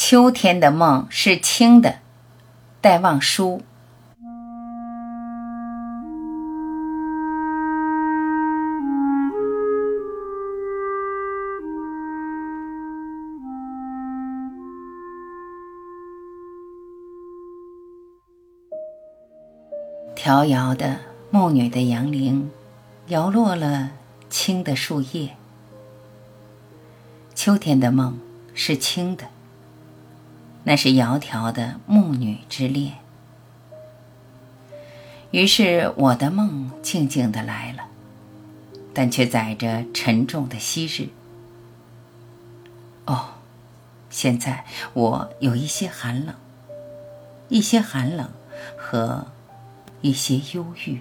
秋天的梦是轻的，戴望舒。飘摇的暮女的杨铃，摇落了青的树叶。秋天的梦是青的，那是窈窕的暮女之恋。于是我的梦静静的来了，但却载着沉重的昔日。哦，现在我有一些寒冷，一些寒冷和。一些忧郁。